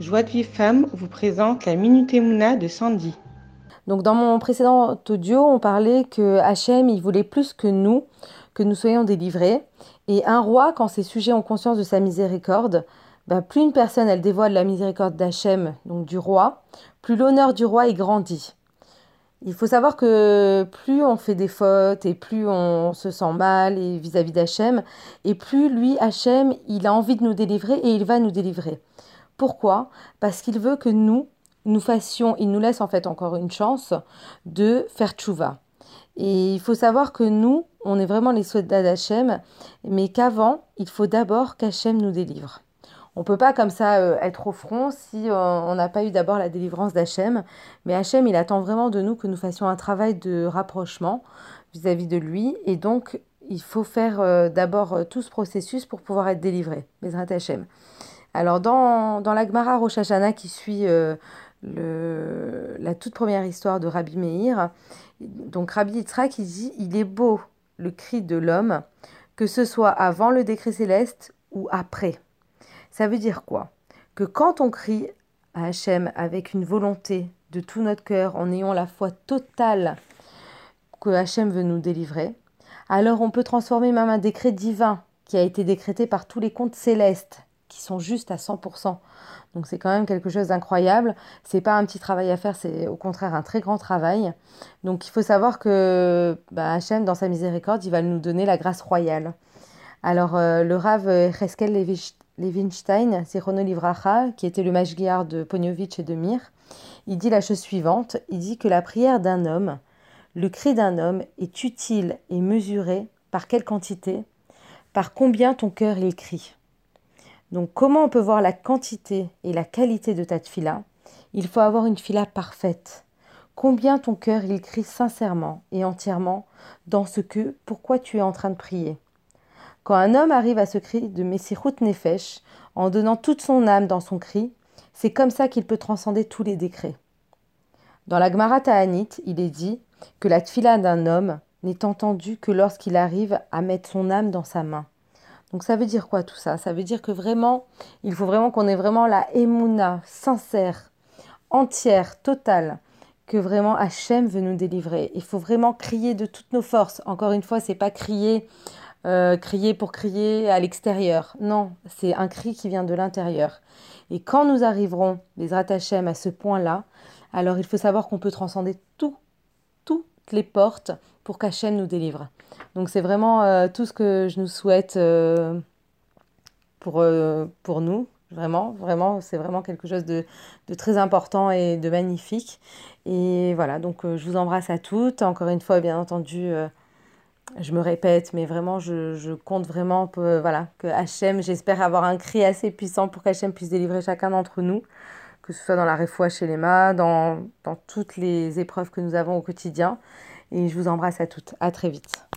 Joie de Vive Femme vous présente la Minute Emouna de Sandy. Donc dans mon précédent audio, on parlait que Hachem, il voulait plus que nous, que nous soyons délivrés. Et un roi, quand ses sujets ont conscience de sa miséricorde, ben, plus une personne, elle dévoile la miséricorde d'Hachem, donc du roi, plus l'honneur du roi est grandi. Il faut savoir que plus on fait des fautes et plus on se sent mal vis-à-vis d'Hachem, et plus lui, Hachem, il a envie de nous délivrer et il va nous délivrer. Pourquoi? Parce qu'il veut que nous, nous fassions, il nous laisse en fait encore une chance de faire tchouva. Et il faut savoir que nous, on est vraiment les soldats d'Hachem, mais qu'avant, il faut d'abord qu'Hachem nous délivre. On ne peut pas comme ça euh, être au front si euh, on n'a pas eu d'abord la délivrance d'Hachem. Mais Hachem, il attend vraiment de nous que nous fassions un travail de rapprochement vis-à-vis de lui. Et donc, il faut faire euh, d'abord tout ce processus pour pouvoir être délivré. Bezrat Hachem. Alors, dans, dans la Gemara Rosh Hashanah qui suit le, la toute première histoire de Rabbi Meir, donc Rabbi Yitzhak, il dit Il est beau le cri de l'homme, que ce soit avant le décret céleste ou après. Ça veut dire quoi? Que quand on crie à Hachem avec une volonté de tout notre cœur, en ayant la foi totale que Hachem veut nous délivrer, alors on peut transformer même un décret divin qui a été décrété par tous les contes célestes qui sont justes à 100%. Donc c'est quand même quelque chose d'incroyable. C'est pas un petit travail à faire, c'est au contraire un très grand travail. Donc il faut savoir que bah, Hachem, dans sa miséricorde, il va nous donner la grâce royale. Alors euh, le Rav Cheskel Levinstein, Sirono Livracha, qui était le mashgiar de Pognovitch et de Mir, il dit la chose suivante, il dit que la prière d'un homme, le cri d'un homme est utile et mesuré par quelle quantité Par combien ton cœur il crie. Donc comment on peut voir la quantité et la qualité de ta fila Il faut avoir une fila parfaite. Combien ton cœur il crie sincèrement et entièrement dans ce que, pourquoi tu es en train de prier? Quand un homme arrive à ce cri de Messirut Nefesh, en donnant toute son âme dans son cri, c'est comme ça qu'il peut transcender tous les décrets. Dans la Gemara Ta'anit, il est dit que la tfila d'un homme n'est entendue que lorsqu'il arrive à mettre son âme dans sa main. Donc ça veut dire quoi tout ça? Ça veut dire que vraiment, il faut vraiment qu'on ait vraiment la émouna sincère, entière, totale, que vraiment Hachem veut nous délivrer. Il faut vraiment crier de toutes nos forces. Encore une fois, c'est pas crier euh, crier pour crier à l'extérieur. Non, c'est un cri qui vient de l'intérieur. Et quand nous arriverons, les Ratachem, à ce point-là, alors il faut savoir qu'on peut transcender tout, toutes les portes pour qu'Hachem nous délivre. Donc c'est vraiment euh, tout ce que je nous souhaite euh, pour, pour nous. Vraiment, vraiment, c'est vraiment quelque chose de, très important et de magnifique. Et voilà, donc je vous embrasse à toutes. Encore une fois, bien entendu, je me répète, mais vraiment, je, compte vraiment que, voilà, que Hachem, j'espère avoir un cri assez puissant pour qu'Hachem puisse délivrer chacun d'entre nous, que ce soit dans la réfoua chez les mains, dans, dans toutes les épreuves que nous avons au quotidien. Et je vous embrasse à toutes. À très vite.